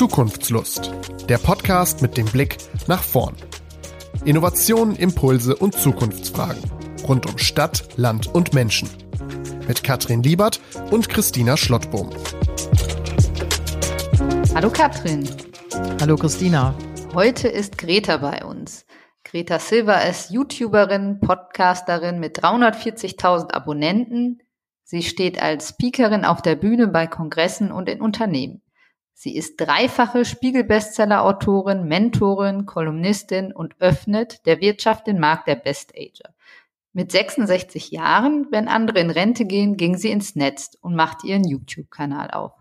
Zukunftslust, der Podcast mit dem Blick nach vorn. Innovationen, Impulse und Zukunftsfragen rund um Stadt, Land und Menschen. Mit Katrin Liebert und Christina Schlottbohm. Hallo Katrin. Hallo Christina. Heute ist Greta bei uns. Greta Silva ist YouTuberin, Podcasterin mit 340.000 Abonnenten. Sie steht als Speakerin auf der Bühne bei Kongressen und in Unternehmen. Sie ist dreifache Spiegel-Bestseller-Autorin, Mentorin, Kolumnistin und öffnet der Wirtschaft den Markt der Best-Ager. Mit 66 Jahren, wenn andere in Rente gehen, ging sie ins Netz und machte ihren YouTube-Kanal auf.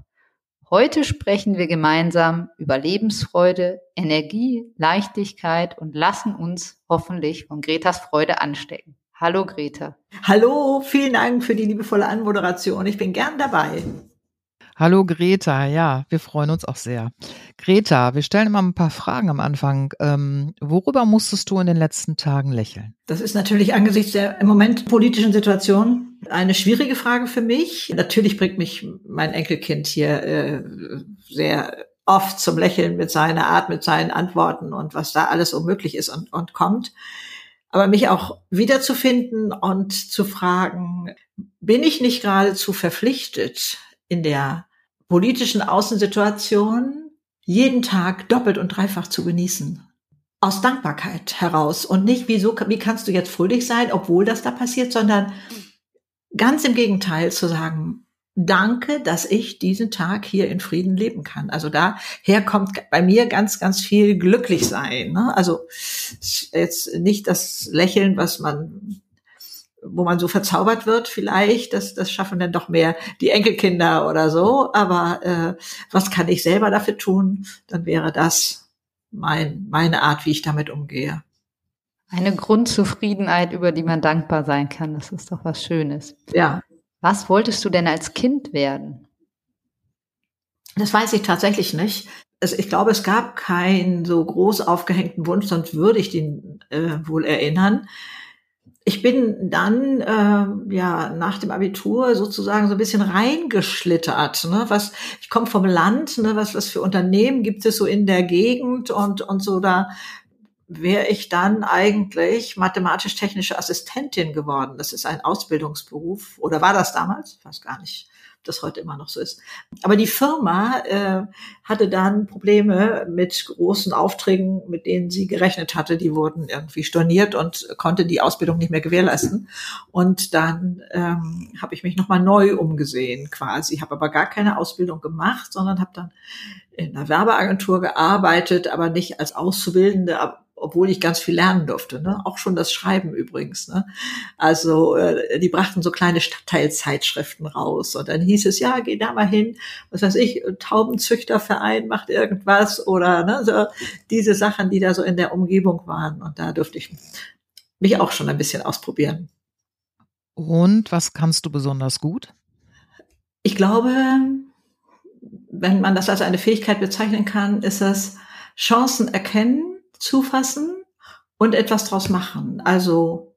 Heute sprechen wir gemeinsam über Lebensfreude, Energie, Leichtigkeit und lassen uns hoffentlich von Gretas Freude anstecken. Hallo Greta. Hallo, vielen Dank für die liebevolle Anmoderation. Ich bin gern dabei. Hallo Greta, ja, wir freuen uns auch sehr. Greta, wir stellen immer ein paar Fragen am Anfang. Ähm, worüber musstest du in den letzten Tagen lächeln? Das ist natürlich angesichts der im Moment politischen Situation eine schwierige Frage für mich. Natürlich bringt mich mein Enkelkind hier äh, sehr oft zum Lächeln mit seiner Art, mit seinen Antworten und was da alles so möglich ist und, und kommt. Aber mich auch wiederzufinden und zu fragen, bin ich nicht geradezu verpflichtet, in der politischen Außensituation jeden Tag doppelt und dreifach zu genießen. Aus Dankbarkeit heraus und nicht, wieso, wie kannst du jetzt fröhlich sein, obwohl das da passiert, sondern ganz im Gegenteil zu sagen, danke, dass ich diesen Tag hier in Frieden leben kann. Also daher kommt bei mir ganz, ganz viel glücklich sein. Ne? Also jetzt nicht das Lächeln, was man wo man so verzaubert wird vielleicht, das, das schaffen dann doch mehr die Enkelkinder oder so. Aber äh, was kann ich selber dafür tun? Dann wäre das mein, meine Art, wie ich damit umgehe. Eine Grundzufriedenheit, über die man dankbar sein kann, das ist doch was Schönes. Ja. Was wolltest du denn als Kind werden? Das weiß ich tatsächlich nicht. Also ich glaube, es gab keinen so groß aufgehängten Wunsch, sonst würde ich den äh, wohl erinnern ich bin dann äh, ja nach dem Abitur sozusagen so ein bisschen reingeschlittert. Ne? Was ich komme vom Land, ne? was was für Unternehmen gibt es so in der Gegend und und so da wäre ich dann eigentlich mathematisch-technische Assistentin geworden. Das ist ein Ausbildungsberuf oder war das damals? Ich weiß gar nicht das heute immer noch so ist. Aber die Firma äh, hatte dann Probleme mit großen Aufträgen, mit denen sie gerechnet hatte. Die wurden irgendwie storniert und konnte die Ausbildung nicht mehr gewährleisten. Und dann ähm, habe ich mich nochmal neu umgesehen quasi, habe aber gar keine Ausbildung gemacht, sondern habe dann in einer Werbeagentur gearbeitet, aber nicht als Auszubildende, obwohl ich ganz viel lernen durfte. Ne? Auch schon das Schreiben übrigens. Ne? Also äh, die brachten so kleine Stadtteilzeitschriften raus und dann hieß es, ja, geh da mal hin, was weiß ich, Taubenzüchterverein macht irgendwas oder ne, so diese Sachen, die da so in der Umgebung waren. Und da durfte ich mich auch schon ein bisschen ausprobieren. Und was kannst du besonders gut? Ich glaube, wenn man das als eine Fähigkeit bezeichnen kann, ist es Chancen erkennen zufassen und etwas draus machen. Also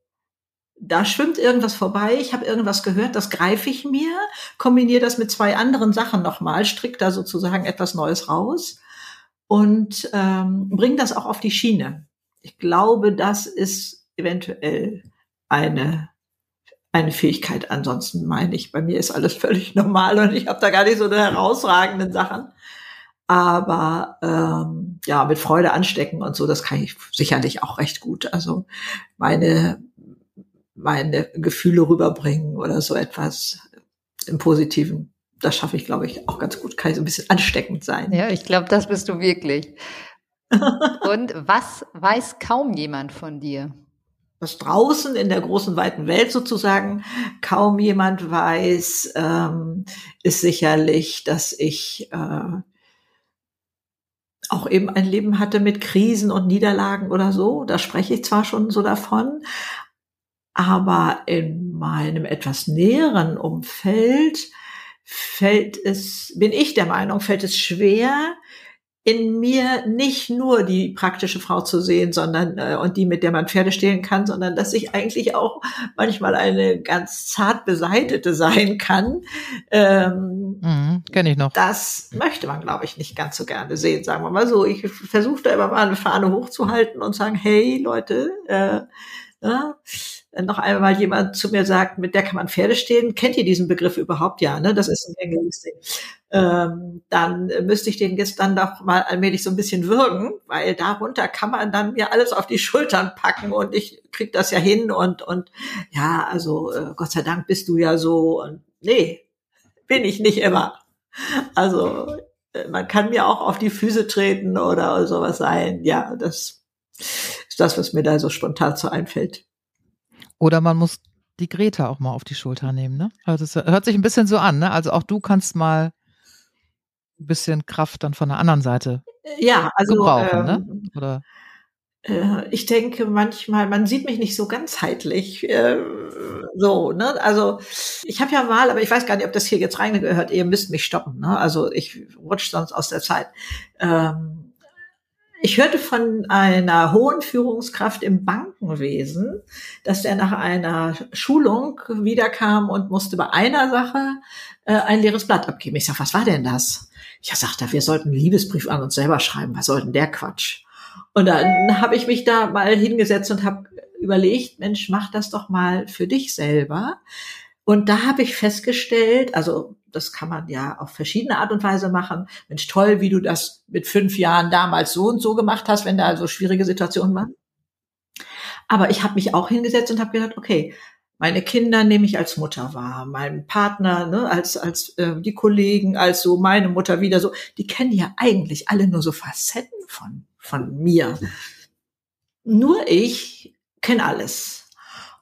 da schwimmt irgendwas vorbei, ich habe irgendwas gehört, das greife ich mir, kombiniere das mit zwei anderen Sachen nochmal, strick da sozusagen etwas Neues raus und ähm, bringe das auch auf die Schiene. Ich glaube, das ist eventuell eine eine Fähigkeit. Ansonsten meine ich, bei mir ist alles völlig normal und ich habe da gar nicht so eine herausragenden Sachen. Aber ähm, ja, mit Freude anstecken und so, das kann ich sicherlich auch recht gut. Also meine, meine Gefühle rüberbringen oder so etwas im Positiven. Das schaffe ich, glaube ich, auch ganz gut. Kann ich so ein bisschen ansteckend sein. Ja, ich glaube, das bist du wirklich. und was weiß kaum jemand von dir? was draußen in der großen weiten Welt sozusagen kaum jemand weiß, ähm, ist sicherlich, dass ich äh, auch eben ein Leben hatte mit Krisen und Niederlagen oder so. Da spreche ich zwar schon so davon, aber in meinem etwas näheren Umfeld fällt es, bin ich der Meinung, fällt es schwer, in mir nicht nur die praktische Frau zu sehen, sondern äh, und die, mit der man Pferde stehlen kann, sondern dass ich eigentlich auch manchmal eine ganz zart beseitete sein kann. Ähm, mhm, Kenne ich noch. Das möchte man, glaube ich, nicht ganz so gerne sehen, sagen wir mal so. Ich versuche da immer mal eine Fahne hochzuhalten und sagen, hey Leute, äh, ja, noch einmal jemand zu mir sagt, mit der kann man Pferde stehen, kennt ihr diesen Begriff überhaupt? Ja, ne? Das ist ein gängiges Ding. Ähm, dann müsste ich den dann doch mal allmählich so ein bisschen würgen, weil darunter kann man dann mir alles auf die Schultern packen und ich krieg das ja hin und und ja, also äh, Gott sei Dank bist du ja so und nee, bin ich nicht immer. Also äh, man kann mir auch auf die Füße treten oder sowas sein. Ja, das ist das, was mir da so spontan so einfällt. Oder man muss die Greta auch mal auf die Schulter nehmen, ne? Also das hört sich ein bisschen so an, ne? Also auch du kannst mal ein bisschen Kraft dann von der anderen Seite ja, also, gebrauchen, ne? ähm, ne? Oder äh, ich denke manchmal, man sieht mich nicht so ganzheitlich. Äh, so, ne? Also ich habe ja mal, aber ich weiß gar nicht, ob das hier jetzt reingehört. Ihr müsst mich stoppen. Ne? Also ich rutsch sonst aus der Zeit. Ähm, ich hörte von einer hohen Führungskraft im Bankenwesen, dass er nach einer Schulung wiederkam und musste bei einer Sache äh, ein leeres Blatt abgeben. Ich sag, was war denn das? Ich sagte, wir sollten einen Liebesbrief an uns selber schreiben. Was soll denn der Quatsch? Und dann habe ich mich da mal hingesetzt und habe überlegt, Mensch, mach das doch mal für dich selber. Und da habe ich festgestellt, also das kann man ja auf verschiedene Art und Weise machen. Mensch, toll, wie du das mit fünf Jahren damals so und so gemacht hast, wenn da so schwierige Situationen waren. Aber ich habe mich auch hingesetzt und habe gedacht, okay, meine Kinder nehme ich als Mutter wahr, meinen Partner, ne, als als äh, die Kollegen, als so meine Mutter wieder so. Die kennen ja eigentlich alle nur so Facetten von von mir. Nur ich kenne alles.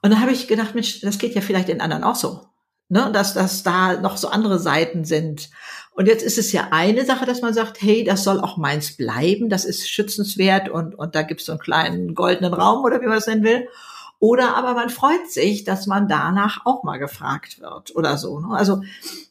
Und dann habe ich gedacht, Mensch, das geht ja vielleicht den anderen auch so ne, dass, dass da noch so andere Seiten sind. Und jetzt ist es ja eine Sache, dass man sagt, hey, das soll auch meins bleiben, das ist schützenswert und, und da gibt es so einen kleinen goldenen Raum oder wie man es nennen will. Oder aber man freut sich, dass man danach auch mal gefragt wird oder so. Ne? Also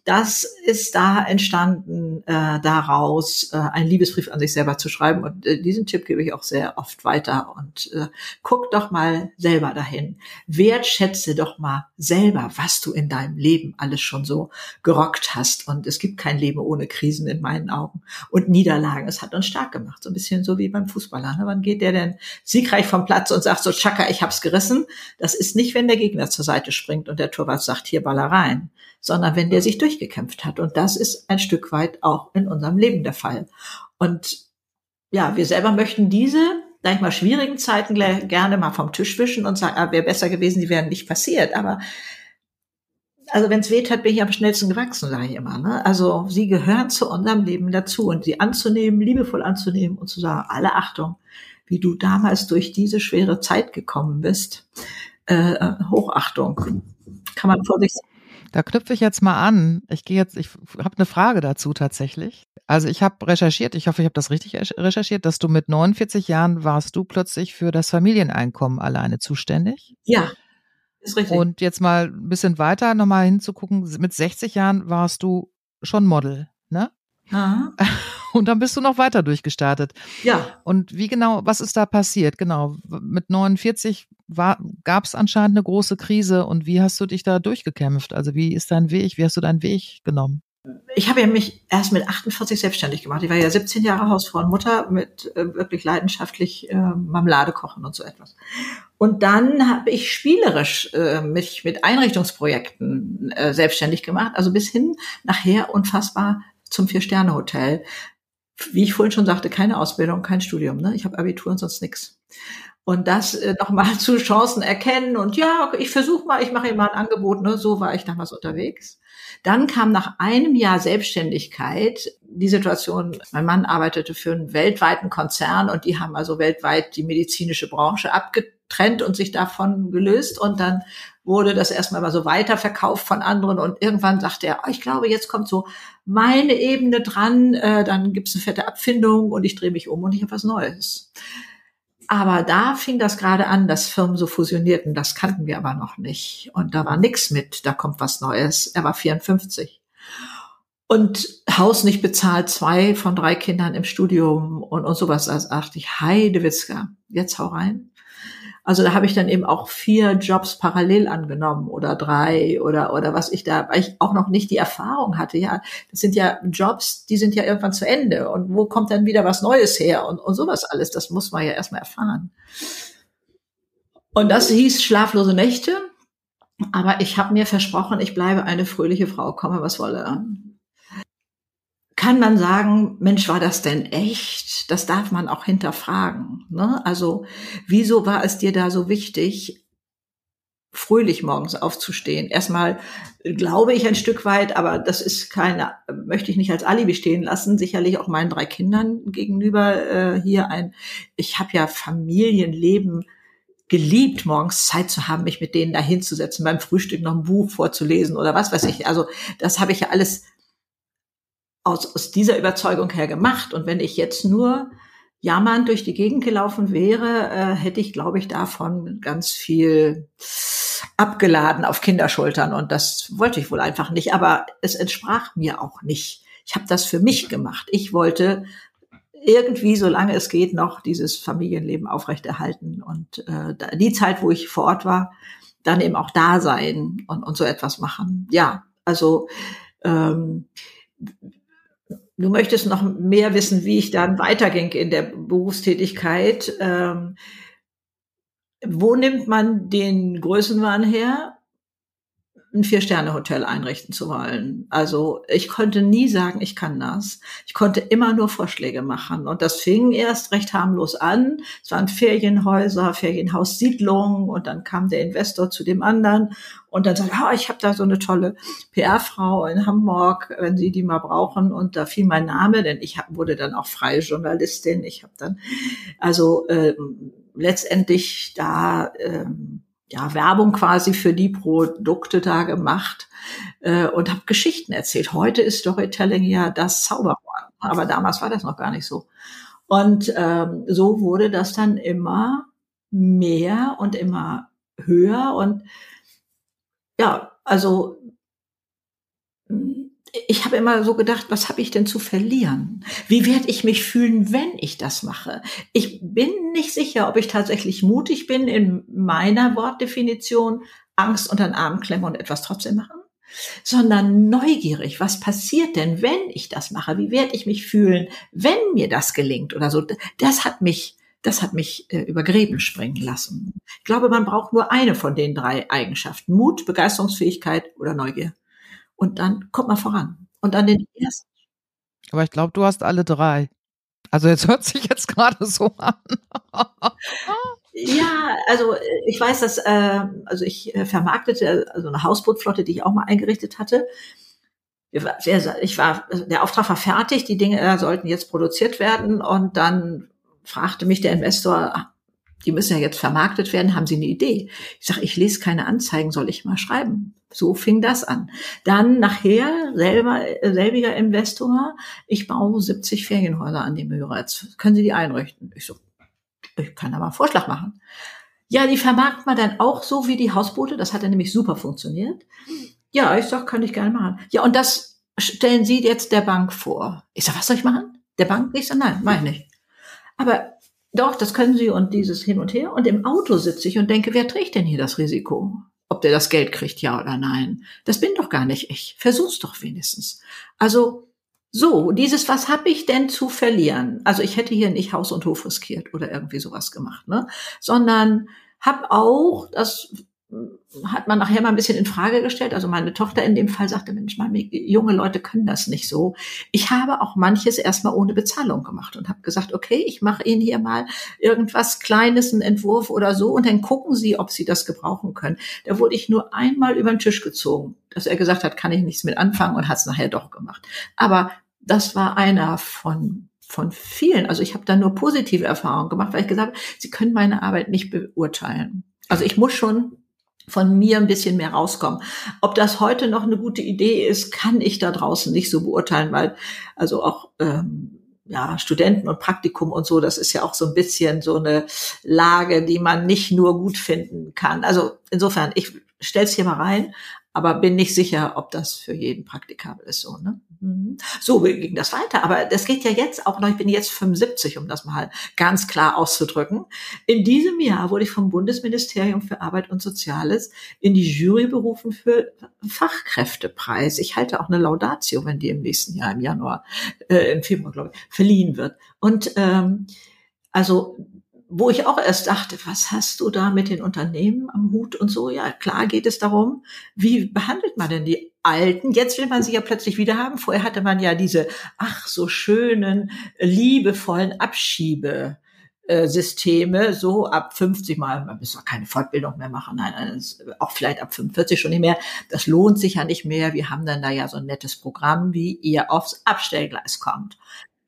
das ist da entstanden, äh, daraus äh, einen Liebesbrief an sich selber zu schreiben. Und äh, diesen Tipp gebe ich auch sehr oft weiter. Und äh, guck doch mal selber dahin. Wertschätze doch mal selber, was du in deinem Leben alles schon so gerockt hast. Und es gibt kein Leben ohne Krisen in meinen Augen. Und Niederlagen, es hat uns stark gemacht. So ein bisschen so wie beim Fußballer. Ne? Wann geht der denn siegreich vom Platz und sagt so, Chaka, ich hab's gerissen? Das ist nicht, wenn der Gegner zur Seite springt und der Torwart sagt, hier Baller rein sondern wenn der sich durchgekämpft hat. Und das ist ein Stück weit auch in unserem Leben der Fall. Und ja, wir selber möchten diese, sag ich mal, schwierigen Zeiten gerne mal vom Tisch wischen und sagen, ah, wäre besser gewesen, die wären nicht passiert. Aber also wenn es weht hat, bin ich am schnellsten gewachsen, sage ich immer. Ne? Also sie gehören zu unserem Leben dazu und sie anzunehmen, liebevoll anzunehmen und zu sagen, alle Achtung, wie du damals durch diese schwere Zeit gekommen bist. Äh, Hochachtung. Kann man vor sich da knüpfe ich jetzt mal an. Ich gehe jetzt, ich habe eine Frage dazu tatsächlich. Also ich habe recherchiert, ich hoffe, ich habe das richtig recherchiert, dass du mit 49 Jahren warst du plötzlich für das Familieneinkommen alleine zuständig. Ja, ist richtig. Und jetzt mal ein bisschen weiter nochmal hinzugucken, mit 60 Jahren warst du schon Model, ne? Aha. Und dann bist du noch weiter durchgestartet. Ja. Und wie genau, was ist da passiert? Genau, mit 49 gab es anscheinend eine große Krise und wie hast du dich da durchgekämpft? Also wie ist dein Weg? Wie hast du deinen Weg genommen? Ich habe ja mich erst mit 48 selbstständig gemacht. Ich war ja 17 Jahre Hausfrau und Mutter mit äh, wirklich leidenschaftlich äh, Marmelade kochen und so etwas. Und dann habe ich spielerisch äh, mich mit Einrichtungsprojekten äh, selbstständig gemacht, also bis hin nachher unfassbar zum Vier-Sterne-Hotel. Wie ich vorhin schon sagte, keine Ausbildung, kein Studium. Ne? Ich habe Abitur und sonst nichts. Und das äh, nochmal zu Chancen erkennen und ja, ich versuche mal, ich mache ihm mal ein Angebot, ne? so war ich damals unterwegs. Dann kam nach einem Jahr Selbstständigkeit die Situation, mein Mann arbeitete für einen weltweiten Konzern und die haben also weltweit die medizinische Branche abgetrennt und sich davon gelöst und dann wurde das erstmal mal so weiterverkauft von anderen und irgendwann sagte er, oh, ich glaube, jetzt kommt so meine Ebene dran, äh, dann gibt's eine fette Abfindung und ich drehe mich um und ich habe was Neues. Aber da fing das gerade an, dass Firmen so fusionierten. Das kannten wir aber noch nicht. Und da war nichts mit, da kommt was Neues. Er war 54. und Haus nicht bezahlt, zwei von drei Kindern im Studium und, und sowas. Also dachte ich, Heidewitzka, jetzt hau rein. Also da habe ich dann eben auch vier Jobs parallel angenommen oder drei oder oder was ich da, weil ich auch noch nicht die Erfahrung hatte. Ja, das sind ja Jobs, die sind ja irgendwann zu Ende und wo kommt dann wieder was Neues her und, und sowas alles. Das muss man ja erstmal erfahren. Und das hieß schlaflose Nächte. Aber ich habe mir versprochen, ich bleibe eine fröhliche Frau, komme was wolle kann man sagen, Mensch, war das denn echt? Das darf man auch hinterfragen. Ne? Also, wieso war es dir da so wichtig, fröhlich morgens aufzustehen? Erstmal glaube ich ein Stück weit, aber das ist keine, möchte ich nicht als Alibi stehen lassen. Sicherlich auch meinen drei Kindern gegenüber äh, hier ein, ich habe ja Familienleben geliebt, morgens Zeit zu haben, mich mit denen da hinzusetzen, beim Frühstück noch ein Buch vorzulesen oder was weiß ich. Also das habe ich ja alles aus, aus dieser Überzeugung her gemacht. Und wenn ich jetzt nur jammernd durch die Gegend gelaufen wäre, äh, hätte ich, glaube ich, davon ganz viel abgeladen auf Kinderschultern. Und das wollte ich wohl einfach nicht. Aber es entsprach mir auch nicht. Ich habe das für mich gemacht. Ich wollte irgendwie, solange es geht, noch dieses Familienleben aufrechterhalten. Und äh, die Zeit, wo ich vor Ort war, dann eben auch da sein und, und so etwas machen. Ja, also ähm, Du möchtest noch mehr wissen, wie ich dann weiterging in der Berufstätigkeit. Ähm, wo nimmt man den Größenwahn her? Ein Vier-Sterne-Hotel einrichten zu wollen. Also ich konnte nie sagen, ich kann das. Ich konnte immer nur Vorschläge machen. Und das fing erst recht harmlos an. Es waren Ferienhäuser, Ferienhaussiedlungen und dann kam der Investor zu dem anderen und dann sagte, oh, ich habe da so eine tolle PR-Frau in Hamburg, wenn Sie die mal brauchen. Und da fiel mein Name, denn ich wurde dann auch freie Journalistin. Ich habe dann also äh, letztendlich da ähm, ja, Werbung quasi für die Produkte da gemacht äh, und habe Geschichten erzählt. Heute ist Storytelling ja das Zauberwort, aber damals war das noch gar nicht so. Und ähm, so wurde das dann immer mehr und immer höher und ja, also ich habe immer so gedacht, was habe ich denn zu verlieren? Wie werde ich mich fühlen, wenn ich das mache? Ich bin nicht sicher, ob ich tatsächlich mutig bin in meiner Wortdefinition, Angst unter den Arm klemmen und etwas trotzdem machen, sondern neugierig. Was passiert denn, wenn ich das mache? Wie werde ich mich fühlen, wenn mir das gelingt oder so? Das hat mich das hat mich äh, über Gräben springen lassen. Ich glaube, man braucht nur eine von den drei Eigenschaften. Mut, Begeisterungsfähigkeit oder Neugier. Und dann kommt man voran. Und dann den ersten. Aber ich glaube, du hast alle drei. Also jetzt hört sich jetzt gerade so an. ja, also ich weiß, dass äh, also ich äh, vermarktete also eine Hausbootflotte, die ich auch mal eingerichtet hatte. Ich war, der Auftrag war fertig, die Dinge äh, sollten jetzt produziert werden und dann fragte mich der Investor, die müssen ja jetzt vermarktet werden, haben Sie eine Idee? Ich sage, ich lese keine Anzeigen, soll ich mal schreiben? So fing das an. Dann nachher selber selbiger Investor, ich baue 70 Ferienhäuser an die Möhre. Jetzt können Sie die einrichten? Ich so, ich kann da mal einen Vorschlag machen. Ja, die vermarkten wir dann auch so wie die Hausboote. Das hat dann nämlich super funktioniert. Ja, ich sag, kann ich gerne machen. Ja, und das stellen Sie jetzt der Bank vor. Ich sag, was soll ich machen? Der Bank? Ich sag, nein, meine ich. Aber doch, das können Sie und dieses hin und her. Und im Auto sitze ich und denke, wer trägt denn hier das Risiko? Ob der das Geld kriegt, ja oder nein? Das bin doch gar nicht ich. Versuch's doch wenigstens. Also so, dieses, was habe ich denn zu verlieren? Also ich hätte hier nicht Haus und Hof riskiert oder irgendwie sowas gemacht, ne? Sondern habe auch das hat man nachher mal ein bisschen in Frage gestellt. Also meine Tochter in dem Fall sagte, Mensch, meine junge Leute können das nicht so. Ich habe auch manches erstmal ohne Bezahlung gemacht und habe gesagt, okay, ich mache Ihnen hier mal irgendwas Kleines, einen Entwurf oder so und dann gucken Sie, ob Sie das gebrauchen können. Da wurde ich nur einmal über den Tisch gezogen, dass er gesagt hat, kann ich nichts mit anfangen und hat es nachher doch gemacht. Aber das war einer von von vielen. Also ich habe da nur positive Erfahrungen gemacht, weil ich gesagt habe, Sie können meine Arbeit nicht beurteilen. Also ich muss schon von mir ein bisschen mehr rauskommen. Ob das heute noch eine gute Idee ist, kann ich da draußen nicht so beurteilen, weil also auch ähm, ja, Studenten und Praktikum und so, das ist ja auch so ein bisschen so eine Lage, die man nicht nur gut finden kann. Also insofern, ich stell's hier mal rein. Aber bin nicht sicher, ob das für jeden praktikabel ist so. Ne? Mhm. So ging das weiter. Aber das geht ja jetzt auch noch, ich bin jetzt 75, um das mal ganz klar auszudrücken. In diesem Jahr wurde ich vom Bundesministerium für Arbeit und Soziales in die Jury berufen für Fachkräftepreis. Ich halte auch eine Laudatio, wenn die im nächsten Jahr im Januar, äh, im Februar, glaube ich, verliehen wird. Und ähm, also wo ich auch erst dachte, was hast du da mit den Unternehmen am Hut und so? Ja, klar geht es darum, wie behandelt man denn die Alten? Jetzt will man sie ja plötzlich wieder haben. Vorher hatte man ja diese, ach, so schönen, liebevollen Abschiebesysteme, so ab 50 Mal, man muss doch keine Fortbildung mehr machen, nein, auch vielleicht ab 45 schon nicht mehr. Das lohnt sich ja nicht mehr. Wir haben dann da ja so ein nettes Programm, wie ihr aufs Abstellgleis kommt.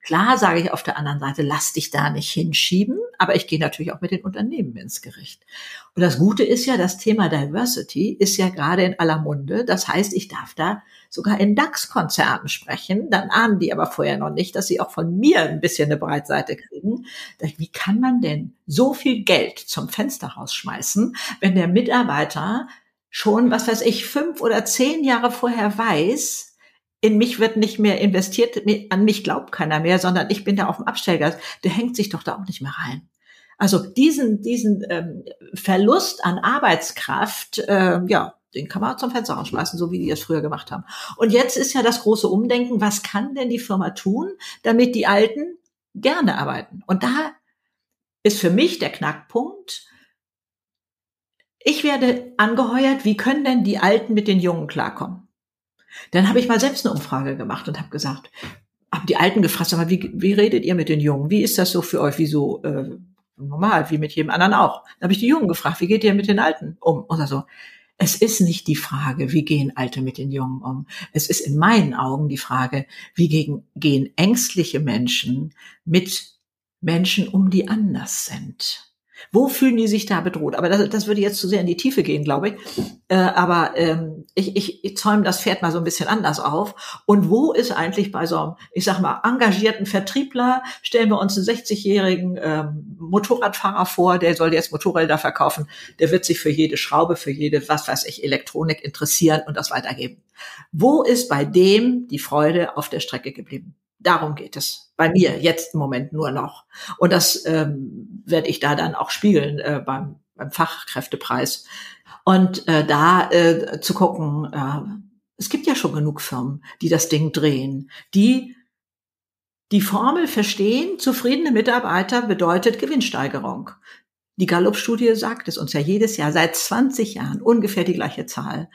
Klar sage ich auf der anderen Seite, lass dich da nicht hinschieben, aber ich gehe natürlich auch mit den Unternehmen ins Gericht. Und das Gute ist ja, das Thema Diversity ist ja gerade in aller Munde. Das heißt, ich darf da sogar in DAX-Konzernen sprechen. Dann ahnen die aber vorher noch nicht, dass sie auch von mir ein bisschen eine Breitseite kriegen. Wie kann man denn so viel Geld zum Fenster rausschmeißen, wenn der Mitarbeiter schon, was weiß ich, fünf oder zehn Jahre vorher weiß, in mich wird nicht mehr investiert, an mich glaubt keiner mehr, sondern ich bin da auf dem Abstellgas. Der hängt sich doch da auch nicht mehr rein. Also diesen, diesen ähm, Verlust an Arbeitskraft, äh, ja, den kann man zum Fenster rausschmeißen, so wie die es früher gemacht haben. Und jetzt ist ja das große Umdenken, was kann denn die Firma tun, damit die Alten gerne arbeiten? Und da ist für mich der Knackpunkt, ich werde angeheuert, wie können denn die Alten mit den Jungen klarkommen? Dann habe ich mal selbst eine Umfrage gemacht und habe gesagt, haben die Alten gefragt, mal, wie, wie redet ihr mit den Jungen? Wie ist das so für euch? Wie so äh, normal, wie mit jedem anderen auch? Dann habe ich die Jungen gefragt, wie geht ihr mit den Alten um? Oder so. Es ist nicht die Frage, wie gehen Alte mit den Jungen um. Es ist in meinen Augen die Frage, wie gehen, gehen ängstliche Menschen mit Menschen um, die anders sind. Wo fühlen die sich da bedroht? Aber das, das würde jetzt zu sehr in die Tiefe gehen, glaube ich. Äh, aber ähm, ich, ich, ich zäume das Pferd mal so ein bisschen anders auf. Und wo ist eigentlich bei so einem, ich sag mal, engagierten Vertriebler, stellen wir uns einen 60-jährigen ähm, Motorradfahrer vor, der soll jetzt Motorräder verkaufen, der wird sich für jede Schraube, für jede, was weiß ich, Elektronik interessieren und das weitergeben. Wo ist bei dem die Freude auf der Strecke geblieben? Darum geht es bei mir jetzt im Moment nur noch. Und das ähm, werde ich da dann auch spiegeln äh, beim, beim Fachkräftepreis. Und äh, da äh, zu gucken, äh, es gibt ja schon genug Firmen, die das Ding drehen, die die Formel verstehen, zufriedene Mitarbeiter bedeutet Gewinnsteigerung. Die Gallup-Studie sagt es uns ja jedes Jahr, seit 20 Jahren ungefähr die gleiche Zahl.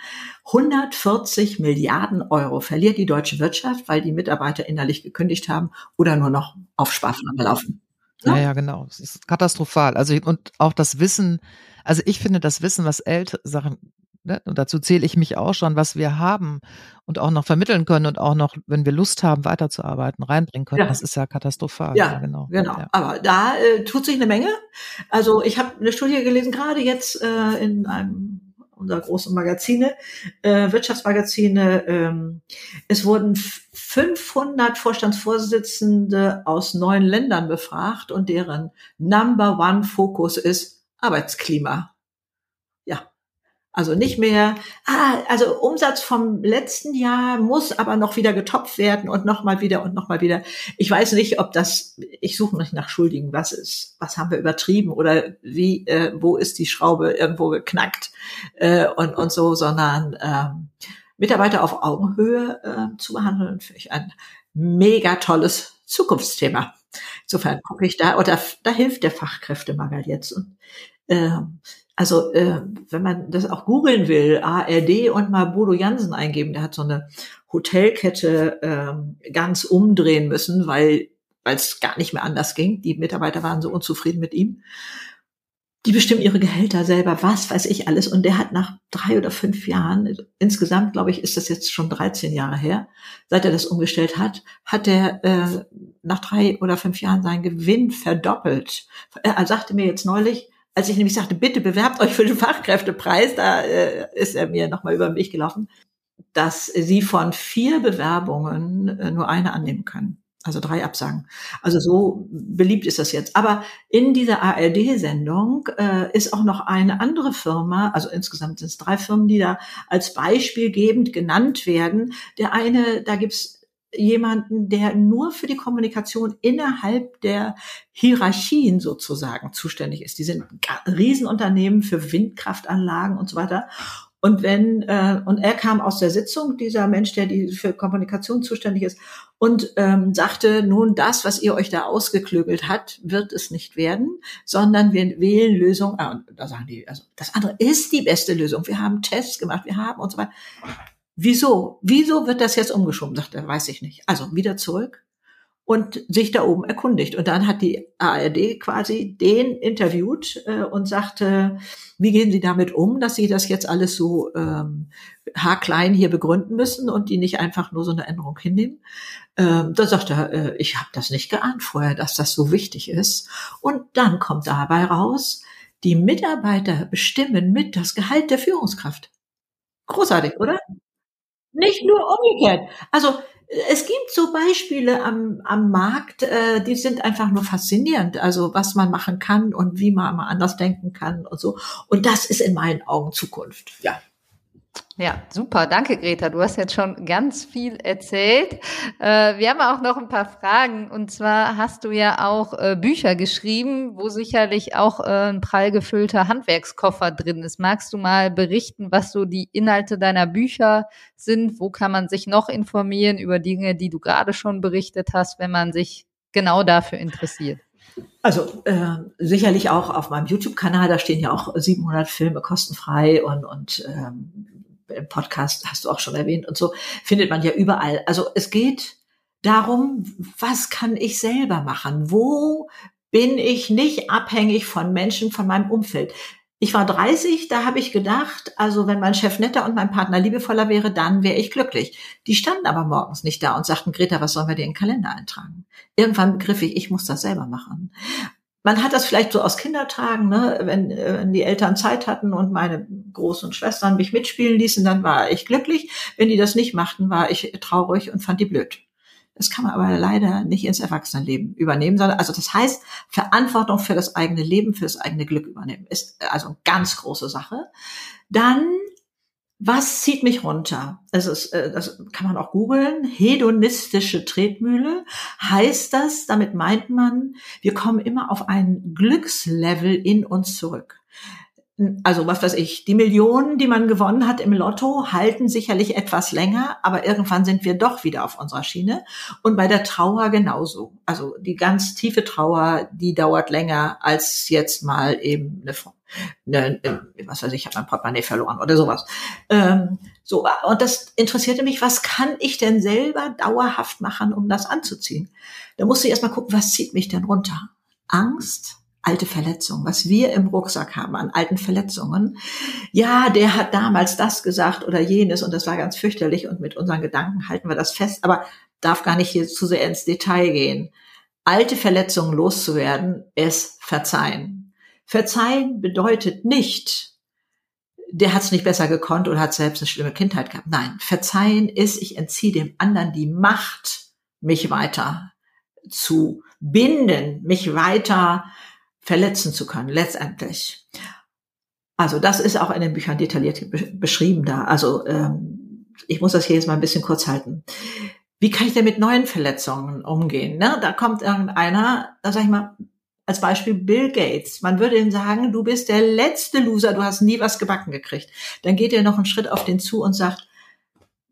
140 Milliarden Euro verliert die deutsche Wirtschaft, weil die Mitarbeiter innerlich gekündigt haben oder nur noch auf Sparflamme laufen. Ja? ja, ja, genau. Es ist katastrophal. Also, und auch das Wissen, also ich finde das Wissen, was ältere Sachen ne, und dazu zähle ich mich auch schon, was wir haben und auch noch vermitteln können und auch noch, wenn wir Lust haben, weiterzuarbeiten, reinbringen können. Ja. Das ist ja katastrophal. Ja, ja genau. genau. Ja. Aber da äh, tut sich eine Menge. Also ich habe eine Studie gelesen, gerade jetzt äh, in einem unserer großen Magazine, äh, Wirtschaftsmagazine. Ähm, es wurden 500 Vorstandsvorsitzende aus neun Ländern befragt und deren Number One Fokus ist Arbeitsklima. Also nicht mehr, ah, also Umsatz vom letzten Jahr muss aber noch wieder getopft werden und nochmal wieder und nochmal wieder. Ich weiß nicht, ob das, ich suche nicht nach Schuldigen, was ist, was haben wir übertrieben oder wie, äh, wo ist die Schraube irgendwo geknackt äh, und, und so, sondern ähm, Mitarbeiter auf Augenhöhe äh, zu behandeln, finde ich ein mega tolles Zukunftsthema. Insofern gucke ich da, oder da hilft der Fachkräftemangel jetzt. Und, äh, also äh, wenn man das auch googeln will, ARD und mal Bodo Jansen eingeben, der hat so eine Hotelkette ähm, ganz umdrehen müssen, weil weil es gar nicht mehr anders ging. Die Mitarbeiter waren so unzufrieden mit ihm. Die bestimmen ihre Gehälter selber, was weiß ich alles. Und der hat nach drei oder fünf Jahren, insgesamt glaube ich, ist das jetzt schon 13 Jahre her, seit er das umgestellt hat, hat er äh, nach drei oder fünf Jahren seinen Gewinn verdoppelt. Er sagte mir jetzt neulich, als ich nämlich sagte, bitte bewerbt euch für den Fachkräftepreis, da äh, ist er mir nochmal über den Weg gelaufen, dass sie von vier Bewerbungen äh, nur eine annehmen können. Also drei Absagen. Also so beliebt ist das jetzt. Aber in dieser ARD-Sendung äh, ist auch noch eine andere Firma, also insgesamt sind es drei Firmen, die da als beispielgebend genannt werden. Der eine, da gibt's jemanden, der nur für die Kommunikation innerhalb der Hierarchien sozusagen zuständig ist. Die sind Riesenunternehmen für Windkraftanlagen und so weiter. Und wenn äh, und er kam aus der Sitzung, dieser Mensch, der die für Kommunikation zuständig ist, und ähm, sagte, nun das, was ihr euch da ausgeklügelt hat, wird es nicht werden, sondern wir wählen Lösung. Ah, und da sagen die, also das andere ist die beste Lösung. Wir haben Tests gemacht, wir haben und so weiter. Wieso? Wieso wird das jetzt umgeschoben? Sagt er, weiß ich nicht. Also wieder zurück und sich da oben erkundigt. Und dann hat die ARD quasi den interviewt äh, und sagte, wie gehen Sie damit um, dass Sie das jetzt alles so ähm, haarklein hier begründen müssen und die nicht einfach nur so eine Änderung hinnehmen? Ähm, da sagt er, äh, ich habe das nicht geahnt vorher, dass das so wichtig ist. Und dann kommt dabei raus, die Mitarbeiter bestimmen mit das Gehalt der Führungskraft. Großartig, oder? Nicht nur umgekehrt. Also es gibt so Beispiele am, am Markt, äh, die sind einfach nur faszinierend. Also was man machen kann und wie man mal anders denken kann und so. Und das ist in meinen Augen Zukunft. Ja. Ja, super. Danke, Greta. Du hast jetzt schon ganz viel erzählt. Äh, wir haben auch noch ein paar Fragen. Und zwar hast du ja auch äh, Bücher geschrieben, wo sicherlich auch äh, ein prall gefüllter Handwerkskoffer drin ist. Magst du mal berichten, was so die Inhalte deiner Bücher sind? Wo kann man sich noch informieren über Dinge, die du gerade schon berichtet hast, wenn man sich genau dafür interessiert? Also äh, sicherlich auch auf meinem YouTube-Kanal, da stehen ja auch 700 Filme kostenfrei und, und ähm, Podcast hast du auch schon erwähnt und so, findet man ja überall. Also es geht darum, was kann ich selber machen? Wo bin ich nicht abhängig von Menschen, von meinem Umfeld? Ich war 30, da habe ich gedacht, also wenn mein Chef netter und mein Partner liebevoller wäre, dann wäre ich glücklich. Die standen aber morgens nicht da und sagten, Greta, was sollen wir dir in den Kalender eintragen? Irgendwann begriff ich, ich muss das selber machen man hat das vielleicht so aus Kindertagen, ne? wenn, äh, wenn die Eltern Zeit hatten und meine großen Schwestern mich mitspielen ließen, dann war ich glücklich. Wenn die das nicht machten, war ich traurig und fand die blöd. Das kann man aber leider nicht ins Erwachsenenleben übernehmen, sondern also das heißt Verantwortung für das eigene Leben, für das eigene Glück übernehmen ist also eine ganz große Sache. Dann was zieht mich runter? Es ist, äh, das kann man auch googeln. Hedonistische Tretmühle heißt das. Damit meint man, wir kommen immer auf ein Glückslevel in uns zurück also was weiß ich, die Millionen, die man gewonnen hat im Lotto, halten sicherlich etwas länger, aber irgendwann sind wir doch wieder auf unserer Schiene. Und bei der Trauer genauso. Also die ganz tiefe Trauer, die dauert länger als jetzt mal eben eine, eine was weiß ich, ich habe mein Portemonnaie verloren oder sowas. Ähm, so, und das interessierte mich, was kann ich denn selber dauerhaft machen, um das anzuziehen? Da musste ich erstmal gucken, was zieht mich denn runter? Angst, alte Verletzungen, was wir im Rucksack haben an alten Verletzungen. Ja, der hat damals das gesagt oder jenes und das war ganz fürchterlich und mit unseren Gedanken halten wir das fest, aber darf gar nicht hier zu sehr ins Detail gehen. Alte Verletzungen loszuwerden, ist verzeihen. Verzeihen bedeutet nicht, der hat es nicht besser gekonnt oder hat selbst eine schlimme Kindheit gehabt. Nein, verzeihen ist, ich entziehe dem anderen die Macht, mich weiter zu binden, mich weiter verletzen zu können, letztendlich. Also das ist auch in den Büchern detailliert beschrieben da. Also ähm, ich muss das hier jetzt mal ein bisschen kurz halten. Wie kann ich denn mit neuen Verletzungen umgehen? Ne? Da kommt irgendeiner, da sag ich mal, als Beispiel Bill Gates. Man würde ihm sagen, du bist der letzte Loser, du hast nie was gebacken gekriegt. Dann geht er noch einen Schritt auf den zu und sagt,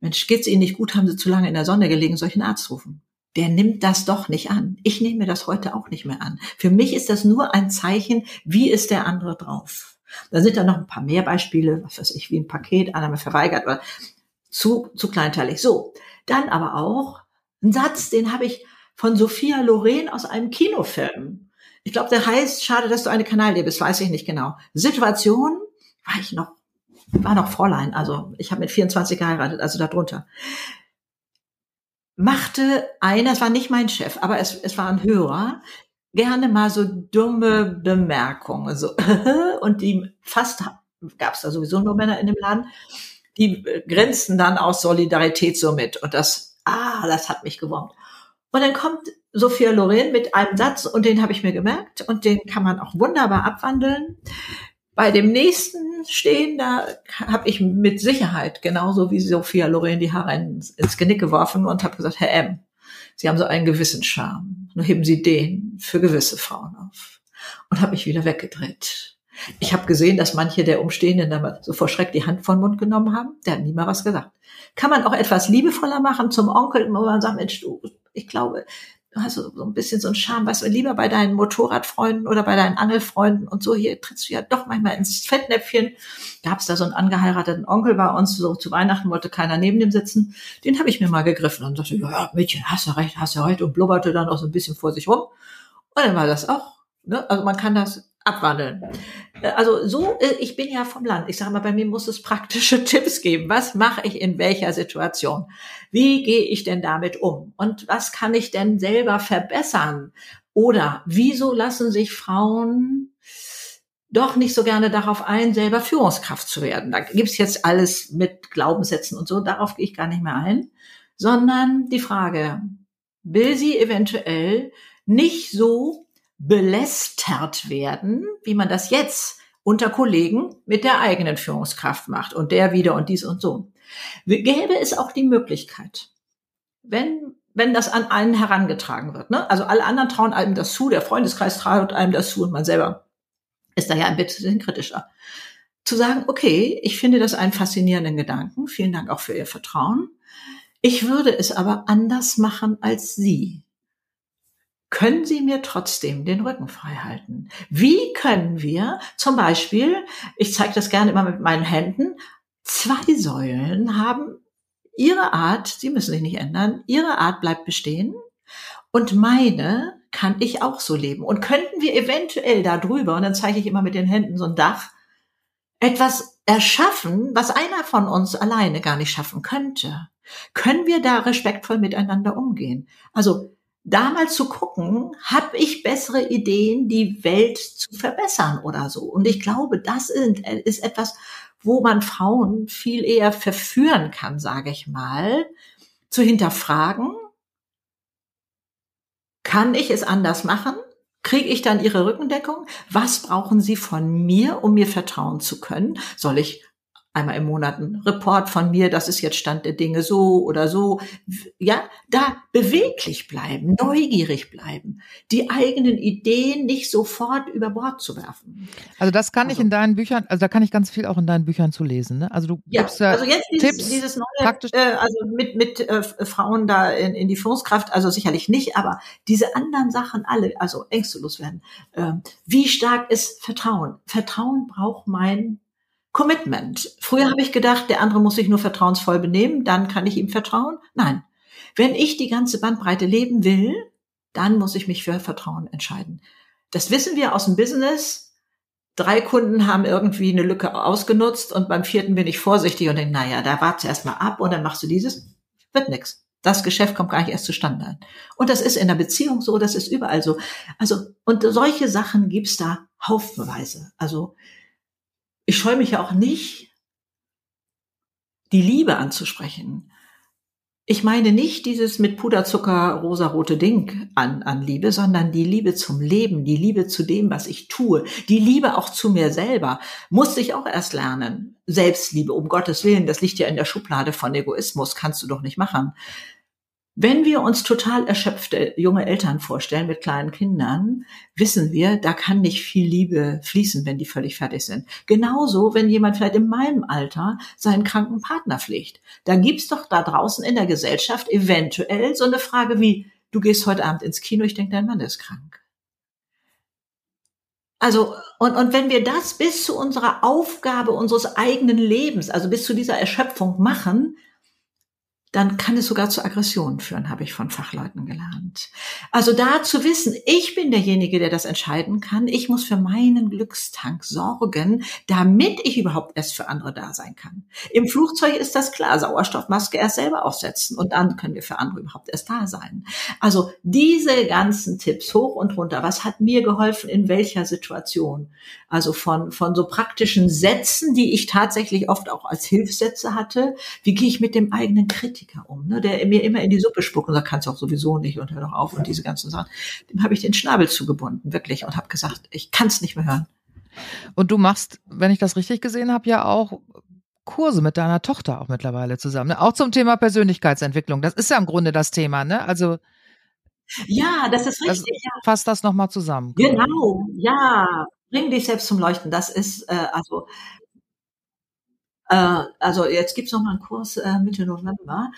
Mensch, geht's Ihnen nicht gut, haben Sie zu lange in der Sonne gelegen, einen Arzt rufen? der nimmt das doch nicht an. Ich nehme das heute auch nicht mehr an. Für mich ist das nur ein Zeichen, wie ist der andere drauf. Da sind dann noch ein paar mehr Beispiele, was weiß ich, wie ein Paket, Annahme verweigert oder zu, zu kleinteilig. So, dann aber auch ein Satz, den habe ich von Sophia Loren aus einem Kinofilm. Ich glaube, der heißt, schade, dass du eine Kanal bist, weiß ich nicht genau. Situation, war ich noch, war noch Fräulein, also ich habe mit 24 geheiratet, also darunter machte einer, es war nicht mein Chef, aber es, es war ein Hörer, gerne mal so dumme Bemerkungen. So. Und die fast gab es da sowieso nur Männer in dem Laden, die grenzten dann aus Solidarität so mit. Und das, ah, das hat mich gewommt. Und dann kommt Sophia Loren mit einem Satz und den habe ich mir gemerkt und den kann man auch wunderbar abwandeln. Bei dem nächsten stehen, da habe ich mit Sicherheit genauso wie Sophia Loren die Haare ins, ins Genick geworfen und habe gesagt, Herr M., Sie haben so einen gewissen Charme. Nur heben Sie den für gewisse Frauen auf. Und habe mich wieder weggedreht. Ich habe gesehen, dass manche der Umstehenden da so vor Schreck die Hand vor den Mund genommen haben. Der hat nie mal was gesagt. Kann man auch etwas liebevoller machen zum Onkel, wo man sagt, Mensch, du, ich glaube, du hast so ein bisschen so ein Charme, weißt du, lieber bei deinen Motorradfreunden oder bei deinen Angelfreunden und so, hier trittst du ja doch manchmal ins Fettnäpfchen. Gab es da so einen angeheirateten Onkel bei uns, so zu Weihnachten wollte keiner neben dem sitzen. Den habe ich mir mal gegriffen und sagte, ja, Mädchen, hast du recht, hast du recht und blubberte dann auch so ein bisschen vor sich rum. Und dann war das auch. Ne? Also man kann das abwandeln. Äh, also so, äh, ich bin ja vom Land. Ich sage mal, bei mir muss es praktische Tipps geben. Was mache ich in welcher Situation? Wie gehe ich denn damit um? Und was kann ich denn selber verbessern? Oder wieso lassen sich Frauen doch nicht so gerne darauf ein, selber Führungskraft zu werden? Da gibt's jetzt alles mit Glaubenssätzen und so, darauf gehe ich gar nicht mehr ein, sondern die Frage, will sie eventuell nicht so belästert werden, wie man das jetzt unter Kollegen mit der eigenen Führungskraft macht und der wieder und dies und so. Gäbe es auch die Möglichkeit, wenn, wenn das an einen herangetragen wird, ne? also alle anderen trauen einem das zu, der Freundeskreis traut einem das zu und man selber ist da ja ein bisschen kritischer. Zu sagen, okay, ich finde das einen faszinierenden Gedanken, vielen Dank auch für Ihr Vertrauen. Ich würde es aber anders machen als Sie können Sie mir trotzdem den Rücken frei halten? Wie können wir zum Beispiel, ich zeige das gerne immer mit meinen Händen, zwei Säulen haben ihre Art, sie müssen sich nicht ändern, ihre Art bleibt bestehen und meine kann ich auch so leben. Und könnten wir eventuell da drüber, und dann zeige ich immer mit den Händen so ein Dach, etwas erschaffen, was einer von uns alleine gar nicht schaffen könnte? Können wir da respektvoll miteinander umgehen? Also da mal zu gucken, habe ich bessere Ideen, die Welt zu verbessern oder so. Und ich glaube, das ist etwas, wo man Frauen viel eher verführen kann, sage ich mal, zu hinterfragen, kann ich es anders machen? Kriege ich dann Ihre Rückendeckung? Was brauchen Sie von mir, um mir vertrauen zu können? Soll ich einmal im Monat ein Report von mir, das ist jetzt Stand der Dinge so oder so. Ja, da beweglich bleiben, neugierig bleiben, die eigenen Ideen nicht sofort über Bord zu werfen. Also das kann also, ich in deinen Büchern, also da kann ich ganz viel auch in deinen Büchern zu lesen. Ne? Also du ja, gibst da also jetzt dieses, Tipps, dieses neue, äh, also mit mit äh, Frauen da in, in die Führungskraft, also sicherlich nicht, aber diese anderen Sachen alle, also Ängste loswerden. Äh, wie stark ist Vertrauen? Vertrauen braucht mein Commitment. Früher habe ich gedacht, der andere muss sich nur vertrauensvoll benehmen, dann kann ich ihm vertrauen. Nein. Wenn ich die ganze Bandbreite leben will, dann muss ich mich für Vertrauen entscheiden. Das wissen wir aus dem Business. Drei Kunden haben irgendwie eine Lücke ausgenutzt und beim vierten bin ich vorsichtig und denke, naja, da wartest du erstmal ab und dann machst du dieses, wird nix. Das Geschäft kommt gar nicht erst zustande. Und das ist in der Beziehung so, das ist überall so. Also, und solche Sachen gibt's da haufenweise. Also, ich scheue mich ja auch nicht, die Liebe anzusprechen. Ich meine nicht dieses mit Puderzucker rosarote Ding an, an Liebe, sondern die Liebe zum Leben, die Liebe zu dem, was ich tue, die Liebe auch zu mir selber. Musste ich auch erst lernen. Selbstliebe, um Gottes Willen, das liegt ja in der Schublade von Egoismus, kannst du doch nicht machen. Wenn wir uns total erschöpfte junge Eltern vorstellen mit kleinen Kindern, wissen wir, da kann nicht viel Liebe fließen, wenn die völlig fertig sind. Genauso, wenn jemand vielleicht in meinem Alter seinen kranken Partner pflegt. Da gibt's doch da draußen in der Gesellschaft eventuell so eine Frage wie, du gehst heute Abend ins Kino, ich denke, dein Mann ist krank. Also, und, und wenn wir das bis zu unserer Aufgabe unseres eigenen Lebens, also bis zu dieser Erschöpfung machen, dann kann es sogar zu Aggressionen führen, habe ich von Fachleuten gelernt. Also da zu wissen, ich bin derjenige, der das entscheiden kann. Ich muss für meinen Glückstank sorgen, damit ich überhaupt erst für andere da sein kann. Im Flugzeug ist das klar, Sauerstoffmaske erst selber aufsetzen und dann können wir für andere überhaupt erst da sein. Also diese ganzen Tipps hoch und runter, was hat mir geholfen in welcher Situation? Also von, von so praktischen Sätzen, die ich tatsächlich oft auch als Hilfssätze hatte. Wie gehe ich mit dem eigenen Kritik Kritiker um, ne, der mir immer in die Suppe spuckt und sagt, kannst du auch sowieso nicht und hör doch auf und diese ganzen Sachen. Dem habe ich den Schnabel zugebunden, wirklich, und habe gesagt, ich kann es nicht mehr hören. Und du machst, wenn ich das richtig gesehen habe, ja auch Kurse mit deiner Tochter auch mittlerweile zusammen. Ne? Auch zum Thema Persönlichkeitsentwicklung. Das ist ja im Grunde das Thema, ne? Also ja, das ist richtig. Das, ja. Fasst das nochmal zusammen. Genau, ja. Bring dich selbst zum Leuchten. Das ist äh, also äh, also jetzt gibt's noch mal einen Kurs äh, Mitte November.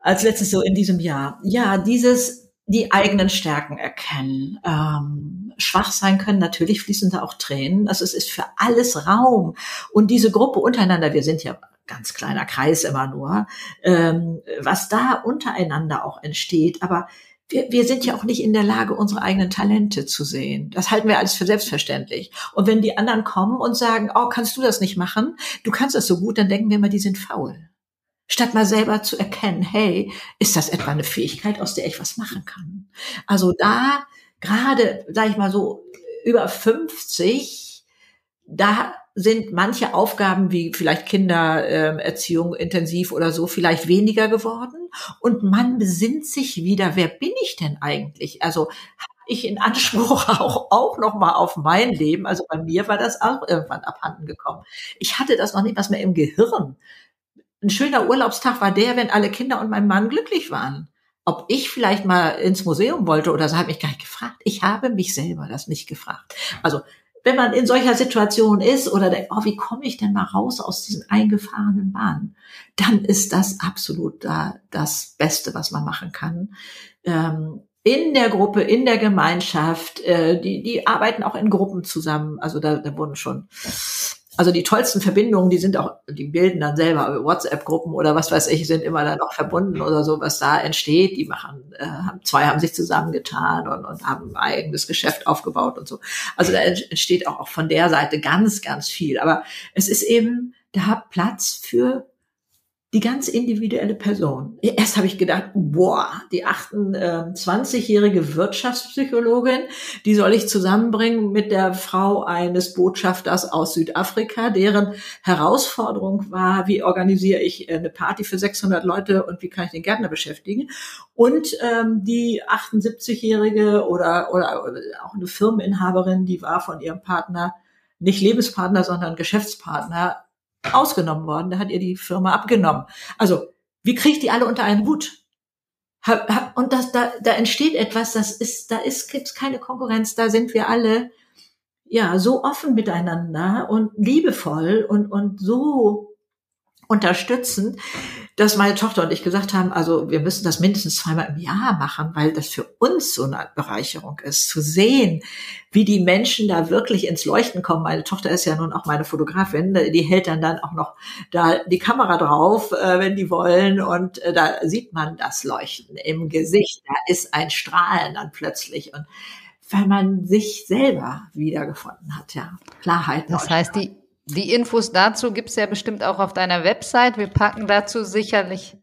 Als letztes so in diesem Jahr. Ja, dieses die eigenen Stärken erkennen. Ähm, schwach sein können, natürlich fließen da auch Tränen. Also es ist für alles Raum. Und diese Gruppe untereinander, wir sind ja ganz kleiner Kreis immer nur, ähm, was da untereinander auch entsteht. Aber wir, wir sind ja auch nicht in der Lage, unsere eigenen Talente zu sehen. Das halten wir alles für selbstverständlich. Und wenn die anderen kommen und sagen, oh, kannst du das nicht machen? Du kannst das so gut, dann denken wir immer, die sind faul statt mal selber zu erkennen, hey, ist das etwa eine Fähigkeit, aus der ich was machen kann? Also da gerade, sage ich mal so, über 50, da sind manche Aufgaben wie vielleicht Kindererziehung äh, intensiv oder so vielleicht weniger geworden und man besinnt sich wieder, wer bin ich denn eigentlich? Also ich in Anspruch auch, auch noch mal auf mein Leben. Also bei mir war das auch irgendwann abhanden gekommen. Ich hatte das noch nicht was mehr im Gehirn, ein schöner Urlaubstag war der, wenn alle Kinder und mein Mann glücklich waren. Ob ich vielleicht mal ins Museum wollte oder so, habe ich gar nicht gefragt. Ich habe mich selber das nicht gefragt. Also wenn man in solcher Situation ist oder denkt, oh, wie komme ich denn mal raus aus diesen eingefahrenen Bahnen, dann ist das absolut da das Beste, was man machen kann. Ähm, in der Gruppe, in der Gemeinschaft, äh, die, die arbeiten auch in Gruppen zusammen. Also da, da wurden schon also die tollsten Verbindungen, die sind auch, die bilden dann selber WhatsApp-Gruppen oder was weiß ich, sind immer dann auch verbunden oder so, was da entsteht. Die machen, äh, haben, zwei haben sich zusammengetan und, und haben ein eigenes Geschäft aufgebaut und so. Also da entsteht auch, auch von der Seite ganz, ganz viel. Aber es ist eben, da hat Platz für die ganz individuelle Person. Erst habe ich gedacht, boah, die 28-jährige Wirtschaftspsychologin, die soll ich zusammenbringen mit der Frau eines Botschafters aus Südafrika, deren Herausforderung war, wie organisiere ich eine Party für 600 Leute und wie kann ich den Gärtner beschäftigen? Und ähm, die 78-jährige oder, oder auch eine Firmeninhaberin, die war von ihrem Partner nicht Lebenspartner, sondern Geschäftspartner ausgenommen worden. Da hat ihr die Firma abgenommen. Also, wie kriegt die alle unter einen Hut? Und das, da, da entsteht etwas, das ist, da ist, gibt's keine Konkurrenz, da sind wir alle, ja, so offen miteinander und liebevoll und, und so unterstützend, dass meine Tochter und ich gesagt haben, also wir müssen das mindestens zweimal im Jahr machen, weil das für uns so eine Bereicherung ist, zu sehen, wie die Menschen da wirklich ins Leuchten kommen. Meine Tochter ist ja nun auch meine Fotografin, die hält dann dann auch noch da die Kamera drauf, äh, wenn die wollen und äh, da sieht man das Leuchten im Gesicht. Da ist ein Strahlen dann plötzlich und weil man sich selber wiedergefunden hat, ja. Klarheit. Das heißt, die, die Infos dazu gibt's ja bestimmt auch auf deiner Website. Wir packen dazu sicherlich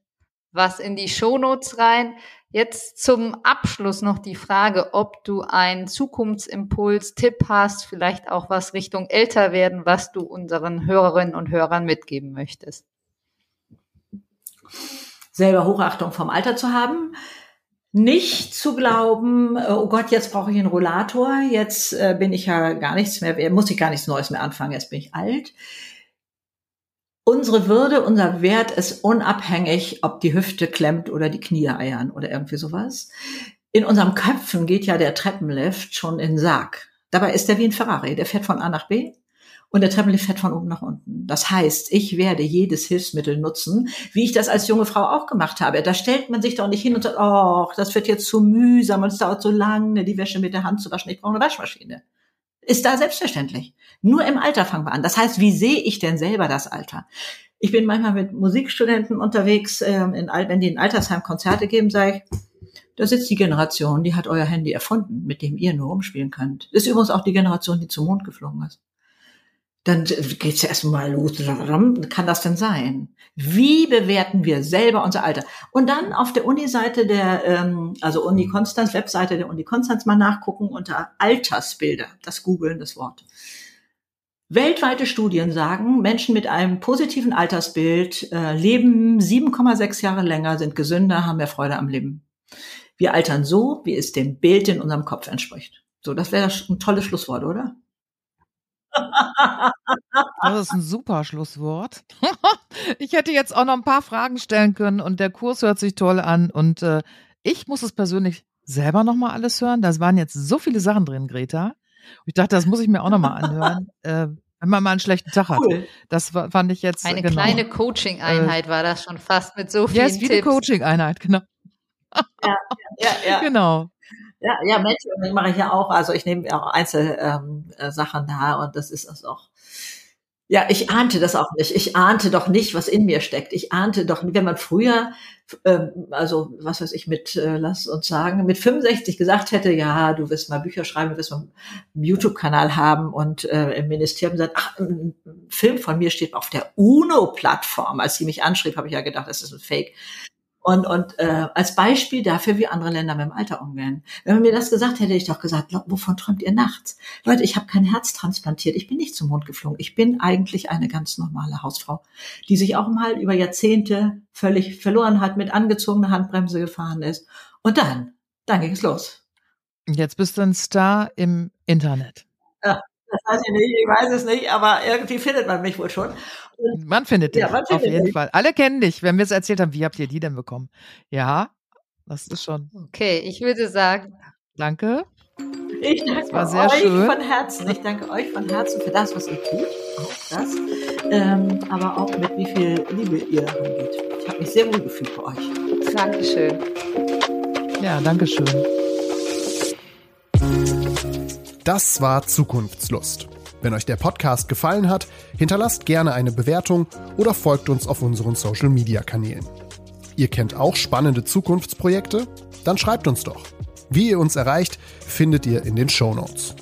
was in die Shownotes rein. Jetzt zum Abschluss noch die Frage, ob du einen Zukunftsimpuls-Tipp hast, vielleicht auch was Richtung älter werden, was du unseren Hörerinnen und Hörern mitgeben möchtest. Selber Hochachtung vom Alter zu haben, nicht zu glauben, äh, oh Gott, jetzt brauche ich einen Rollator, jetzt äh, bin ich ja gar nichts mehr, muss ich gar nichts Neues mehr anfangen, jetzt bin ich alt. Unsere Würde, unser Wert ist unabhängig, ob die Hüfte klemmt oder die Knie eiern oder irgendwie sowas. In unserem Köpfen geht ja der Treppenlift schon in den Sarg. Dabei ist der wie ein Ferrari, der fährt von A nach B und der Treppenlift fährt von oben nach unten. Das heißt, ich werde jedes Hilfsmittel nutzen, wie ich das als junge Frau auch gemacht habe. Da stellt man sich doch nicht hin und sagt, oh, das wird jetzt zu mühsam und es dauert so lange, die Wäsche mit der Hand zu waschen. Ich brauche eine Waschmaschine. Ist da selbstverständlich. Nur im Alter fangen wir an. Das heißt, wie sehe ich denn selber das Alter? Ich bin manchmal mit Musikstudenten unterwegs, ähm, in, wenn die in Altersheim Konzerte geben, sage ich, da sitzt die Generation, die hat euer Handy erfunden, mit dem ihr nur umspielen könnt. Ist übrigens auch die Generation, die zum Mond geflogen ist dann geht's ja erstmal los. Kann das denn sein? Wie bewerten wir selber unser Alter? Und dann auf der Uni-Seite der, ähm, also Uni Konstanz, Webseite der Uni Konstanz mal nachgucken unter Altersbilder, das googeln, das Wort. Weltweite Studien sagen, Menschen mit einem positiven Altersbild äh, leben 7,6 Jahre länger, sind gesünder, haben mehr Freude am Leben. Wir altern so, wie es dem Bild in unserem Kopf entspricht. So, das wäre ein tolles Schlusswort, oder? Das ist ein super Schlusswort. ich hätte jetzt auch noch ein paar Fragen stellen können und der Kurs hört sich toll an und äh, ich muss es persönlich selber noch mal alles hören. Da waren jetzt so viele Sachen drin, Greta. Ich dachte, das muss ich mir auch noch mal anhören. äh, wenn man mal einen schlechten Tag hat. Cool. Das fand ich jetzt. Eine genau. kleine Coaching-Einheit äh, war das schon fast mit so vielen Ja, es ist wie eine Coaching-Einheit, genau. ja, ja, ja. Genau. Ja, ja, Mentoring mache ich ja auch. Also ich nehme auch Einzelsachen ähm, da und das ist das auch. Ja, ich ahnte das auch nicht. Ich ahnte doch nicht, was in mir steckt. Ich ahnte doch, wenn man früher, ähm, also was weiß ich, mit, äh, lass uns sagen, mit 65 gesagt hätte, ja, du wirst mal Bücher schreiben, du wirst mal einen YouTube-Kanal haben und äh, im Ministerium sagt, ach, ein Film von mir steht auf der UNO-Plattform. Als sie mich anschrieb, habe ich ja gedacht, das ist ein Fake. Und, und äh, als Beispiel dafür, wie andere Länder mit dem Alter umgehen. Wenn man mir das gesagt hätte, ich doch gesagt, wovon träumt ihr nachts? Leute, ich habe kein Herz transplantiert, ich bin nicht zum Mond geflogen. Ich bin eigentlich eine ganz normale Hausfrau, die sich auch mal über Jahrzehnte völlig verloren hat, mit angezogener Handbremse gefahren ist. Und dann, dann ging es los. Jetzt bist du ein Star im Internet. Ja, weiß ich nicht, ich weiß es nicht, aber irgendwie findet man mich wohl schon. Und man findet dich, ja, man findet auf jeden mich. Fall. Alle kennen dich, wenn wir es erzählt haben. Wie habt ihr die denn bekommen? Ja, das ist schon. Okay, ich würde sagen. Danke. Ich danke euch schön. von Herzen. Ich danke euch von Herzen für das, was ihr tut. Auch das. Ähm, aber auch mit wie viel Liebe ihr angeht. Ich habe mich sehr wohl gefühlt bei euch. Dankeschön. Ja, Dankeschön. Das war Zukunftslust. Wenn euch der Podcast gefallen hat, hinterlasst gerne eine Bewertung oder folgt uns auf unseren Social-Media-Kanälen. Ihr kennt auch spannende Zukunftsprojekte? Dann schreibt uns doch. Wie ihr uns erreicht, findet ihr in den Show Notes.